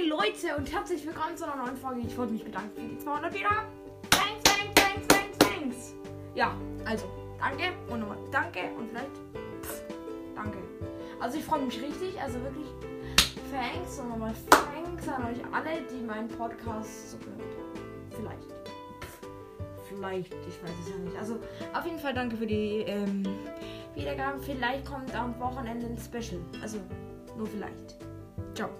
Leute und herzlich willkommen zu einer neuen Folge. Ich wollte mich bedanken für die 200 wieder. Thanks, thanks, thanks, thanks, thanks. Ja, also, danke und nochmal danke und vielleicht pff, danke. Also ich freue mich richtig, also wirklich thanks und nochmal thanks an euch alle, die meinen Podcast so gehört haben. Vielleicht. Pff, Vielleicht, ich weiß es ja nicht. Also auf jeden Fall danke für die ähm, Wiedergaben. Vielleicht kommt am Wochenende ein Special. Also nur vielleicht. Ciao.